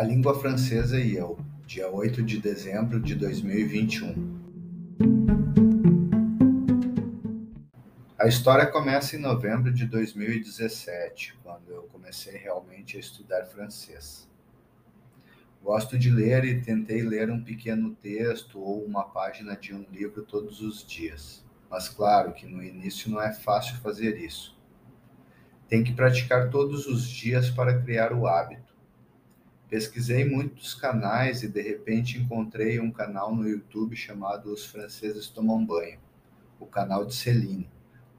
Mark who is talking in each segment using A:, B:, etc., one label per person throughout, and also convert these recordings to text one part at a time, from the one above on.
A: A Língua Francesa e Eu, dia 8 de dezembro de 2021. A história começa em novembro de 2017, quando eu comecei realmente a estudar francês. Gosto de ler e tentei ler um pequeno texto ou uma página de um livro todos os dias. Mas claro que no início não é fácil fazer isso. Tem que praticar todos os dias para criar o hábito. Pesquisei muitos canais e de repente encontrei um canal no YouTube chamado Os Franceses Tomam Banho, o canal de Celine,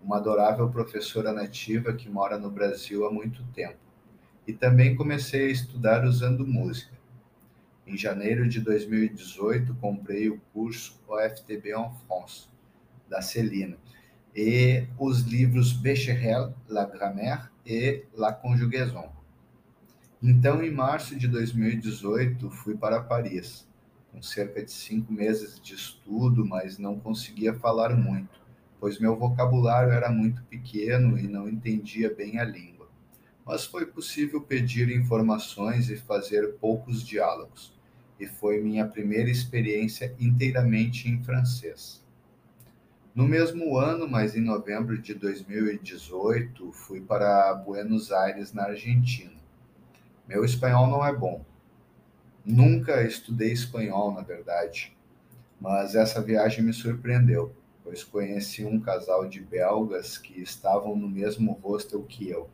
A: uma adorável professora nativa que mora no Brasil há muito tempo. E também comecei a estudar usando música. Em janeiro de 2018, comprei o curso OFTB en France, da Celina, e os livros Becherel, La Grammaire e La Conjugaison. Então, em março de 2018, fui para Paris, com cerca de cinco meses de estudo, mas não conseguia falar muito, pois meu vocabulário era muito pequeno e não entendia bem a língua. Mas foi possível pedir informações e fazer poucos diálogos e foi minha primeira experiência inteiramente em francês. No mesmo ano, mas em novembro de 2018, fui para Buenos Aires, na Argentina. Meu espanhol não é bom. Nunca estudei espanhol, na verdade, mas essa viagem me surpreendeu, pois conheci um casal de belgas que estavam no mesmo hostel que eu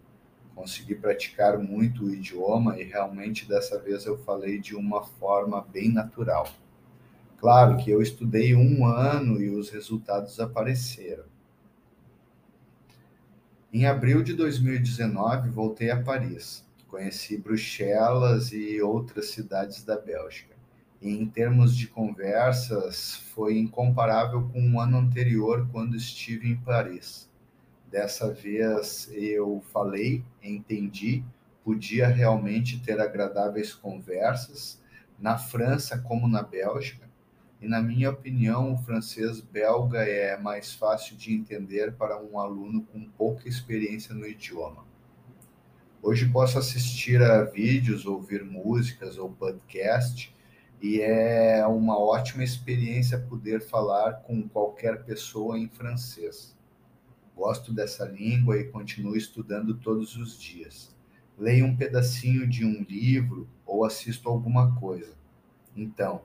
A: consegui praticar muito o idioma e realmente dessa vez eu falei de uma forma bem natural. Claro que eu estudei um ano e os resultados apareceram. Em abril de 2019, voltei a Paris. Conheci Bruxelas e outras cidades da Bélgica. E em termos de conversas, foi incomparável com o ano anterior, quando estive em Paris Dessa vez eu falei, entendi, podia realmente ter agradáveis conversas, na França como na Bélgica. E, na minha opinião, o francês belga é mais fácil de entender para um aluno com pouca experiência no idioma. Hoje posso assistir a vídeos, ouvir músicas ou podcast, e é uma ótima experiência poder falar com qualquer pessoa em francês. Gosto dessa língua e continuo estudando todos os dias. Leio um pedacinho de um livro ou assisto alguma coisa. Então,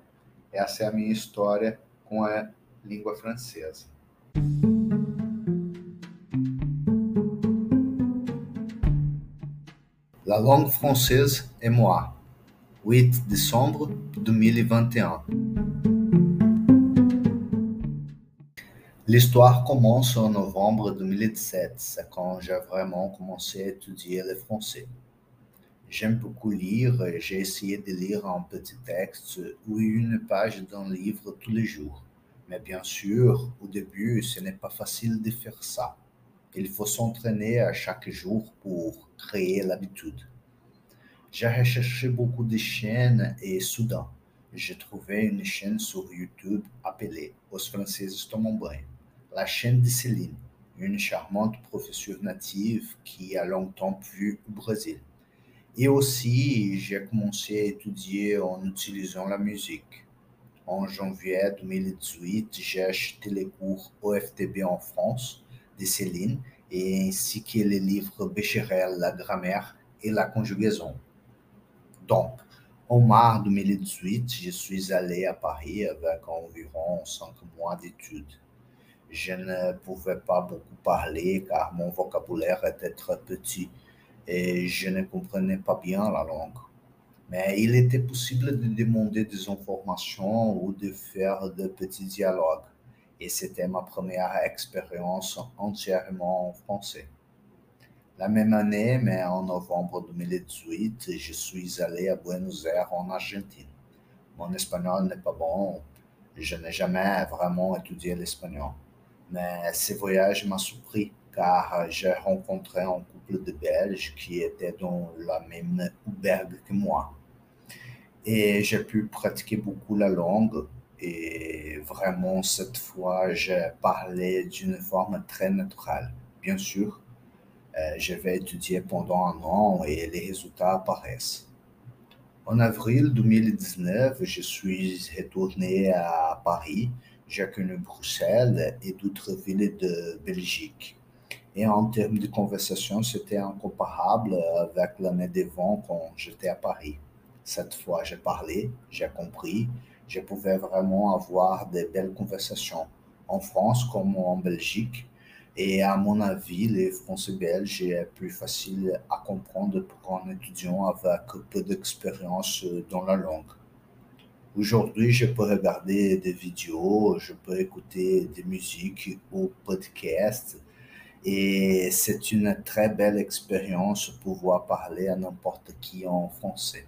A: essa é a minha história com a língua francesa. La langue française et moi. 8 décembre 2021. L'histoire commence en novembre 2017, c'est quand j'ai vraiment commencé à étudier le français. J'aime beaucoup lire et j'ai essayé de lire un petit texte ou une page d'un livre tous les jours. Mais bien sûr, au début, ce n'est pas facile de faire ça. Il faut s'entraîner à chaque jour pour créer l'habitude. J'ai recherché beaucoup de chaînes et soudain, j'ai trouvé une chaîne sur YouTube appelée Os Franceses Tomam Banho la chaîne de Céline, une charmante professeure native qui a longtemps vu au Brésil. Et aussi, j'ai commencé à étudier en utilisant la musique. En janvier 2018, j'ai acheté les cours OFTB en France de Céline ainsi que les livres Becherel, la grammaire et la conjugaison. Donc, en mars 2018, je suis allé à Paris avec environ cinq mois d'études. Je ne pouvais pas beaucoup parler car mon vocabulaire était très petit et je ne comprenais pas bien la langue. Mais il était possible de demander des informations ou de faire de petits dialogues. Et c'était ma première expérience entièrement en français. La même année, mais en novembre 2018, je suis allé à Buenos Aires en Argentine. Mon espagnol n'est pas bon. Je n'ai jamais vraiment étudié l'espagnol. Mais ce voyage m'a surpris car j'ai rencontré un couple de Belges qui étaient dans la même auberge que moi. Et j'ai pu pratiquer beaucoup la langue et vraiment cette fois j'ai parlé d'une forme très naturelle. Bien sûr, euh, je vais étudier pendant un an et les résultats apparaissent. En avril 2019, je suis retourné à Paris. J'ai connu Bruxelles et d'autres villes de Belgique. Et en termes de conversation, c'était incomparable avec l'année d'avant quand j'étais à Paris. Cette fois, j'ai parlé, j'ai compris, je pouvais vraiment avoir de belles conversations en France comme en Belgique. Et à mon avis, les français belges est plus facile à comprendre pour un étudiant avec peu d'expérience dans la langue. Aujourd'hui, je peux regarder des vidéos, je peux écouter des musiques ou podcasts et c'est une très belle expérience pouvoir parler à n'importe qui en français.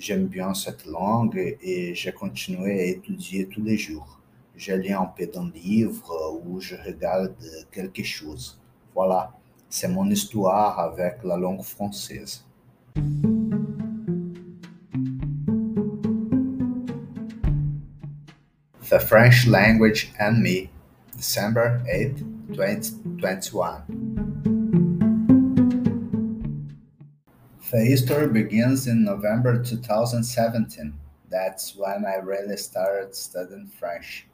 A: J'aime bien cette langue et j'ai continué à étudier tous les jours. Je lis un peu d'un livre ou je regarde quelque chose. Voilà, c'est mon histoire avec la langue française. The French Language and Me, December 8, 2021. The history begins in November 2017. That's when I really started studying French.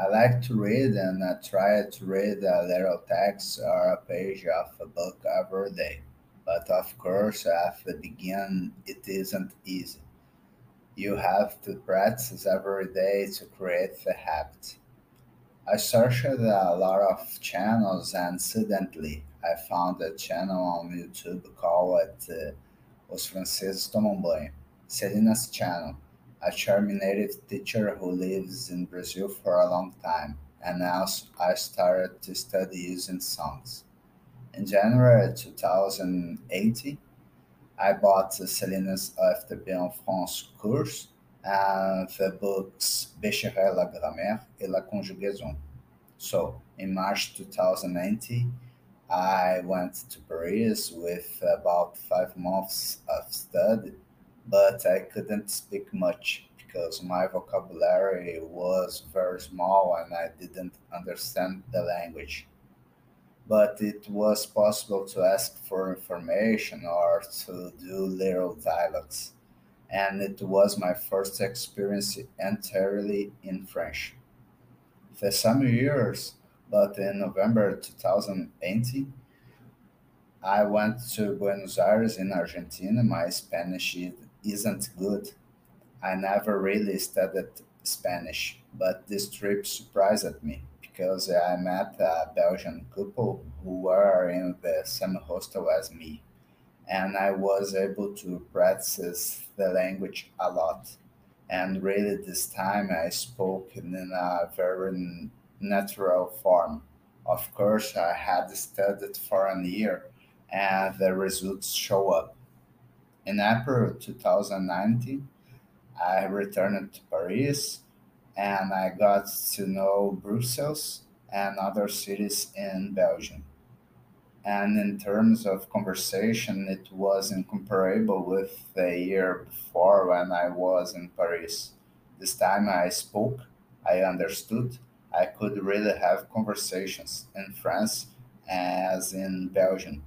A: I like to read and I try to read a little text or a page of a book every day. But of course, at the beginning, it isn't easy. You have to practice every day to create the habit. I searched a lot of channels and suddenly I found a channel on YouTube called uh, Os Franceses Tomam Banho, Celina's channel a charming native teacher who lives in Brazil for a long time, and now I started to study using songs. In January 2018, I bought Celina's OFTB en France course and the books Bescherelle la grammaire et la conjugaison. So, in March 2019, I went to Paris with about five months of study but I couldn't speak much because my vocabulary was very small and I didn't understand the language. But it was possible to ask for information or to do little dialogues. And it was my first experience entirely in French. For some years, but in November 2020, I went to Buenos Aires in Argentina. My Spanish isn't good. I never really studied Spanish, but this trip surprised me because I met a Belgian couple who were in the same hostel as me, and I was able to practice the language a lot. And really, this time I spoke in a very natural form. Of course, I had studied for a year, and the results show up. In April 2019, I returned to Paris and I got to know Brussels and other cities in Belgium. And in terms of conversation, it was incomparable with the year before when I was in Paris. This time I spoke, I understood, I could really have conversations in France as in Belgium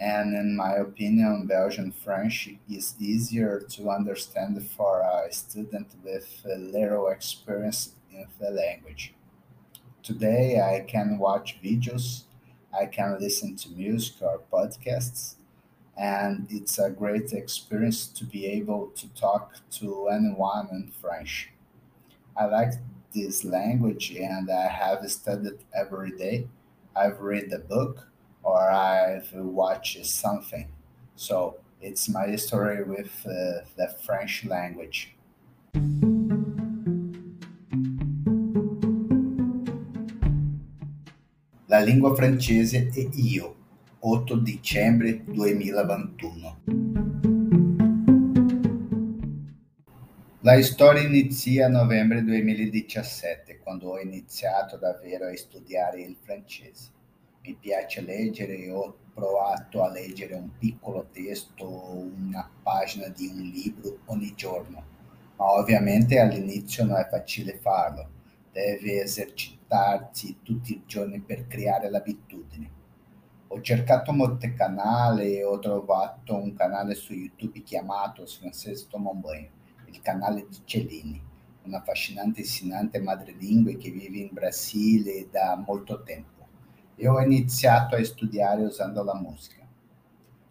A: and in my opinion, Belgian French is easier to understand for a student with little experience in the language. Today, I can watch videos, I can listen to music or podcasts, and it's a great experience to be able to talk to anyone in French. I like this language and I have studied every day. I've read the book or I've watched something. So it's my story with uh, the French language. La lingua francese e io, 8 dicembre 2021. La storia inizia a novembre 2017, quando ho iniziato davvero a studiare il francese. mi piace leggere e ho provato a leggere un piccolo testo, una pagina di un libro ogni giorno, ma ovviamente all'inizio non è facile farlo, devi esercitarti tutti i giorni per creare l'abitudine. Ho cercato molti canali e ho trovato un canale su YouTube chiamato Francese Tomomboin, il canale di Cellini, una affascinante insegnante madrelingue che vive in Brasile da molto tempo. E ho iniziato a studiare usando la musica.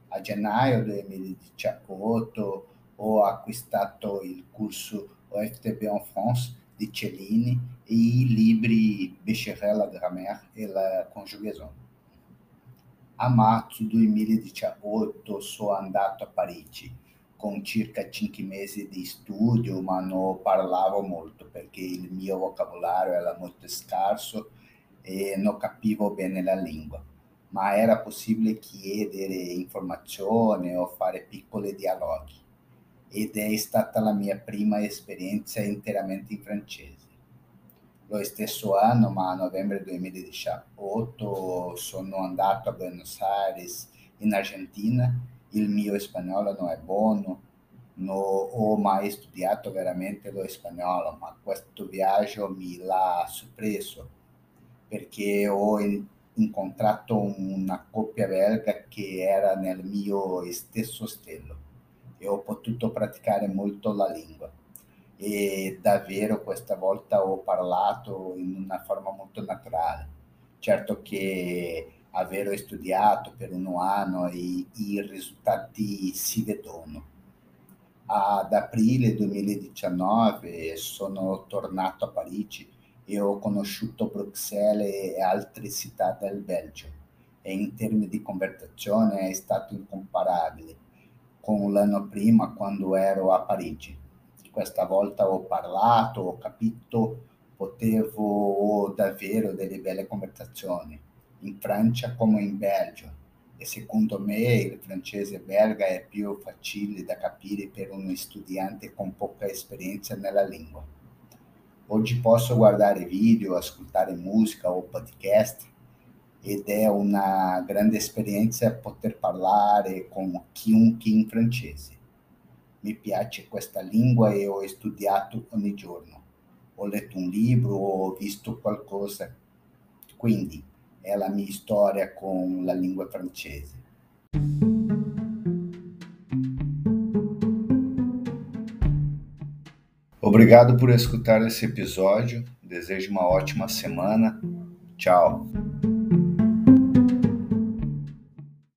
A: A gennaio 2018 ho acquistato il corso OFTB en France di Cellini e i libri Becherel la grammaire e la conjugazione a marzo 2018 sono andato a Parigi con circa 5 mesi di studio, ma non parlavo molto perché il mio vocabolario era molto scarso e non capivo bene la lingua, ma era possibile chiedere informazioni o fare piccoli dialoghi ed è stata la mia prima esperienza interamente in francese. Lo stesso anno, ma a novembre 2018, sono andato a Buenos Aires, in Argentina. Il mio spagnolo non è buono, non ho mai studiato veramente lo spagnolo, ma questo viaggio mi l'ha sorpreso perché ho incontrato una coppia belga che era nel mio stesso stelo e ho potuto praticare molto la lingua e davvero questa volta ho parlato in una forma molto naturale. Certo che aver studiato per un anno e i risultati si vedono. Ad aprile 2019 sono tornato a Parigi e ho conosciuto Bruxelles e altre città del Belgio. E in termini di conversazione è stato incomparabile. Con l'anno prima quando ero a Parigi. Questa volta ho parlato, ho capito, potevo davvero delle belle conversazioni, in Francia come in Belgio. E secondo me il francese belga è più facile da capire per uno studiante con poca esperienza nella lingua. Oggi posso guardare video, ascoltare musica o podcast ed è una grande esperienza poter parlare con chiunque in francese mi piace questa lingua e ho studiato ogni giorno. Ho letto un libro, ho visto qualcosa. Quindi é a minha história com a língua francesa. Obrigado por escutar esse episódio. Desejo uma ótima semana. Tchau.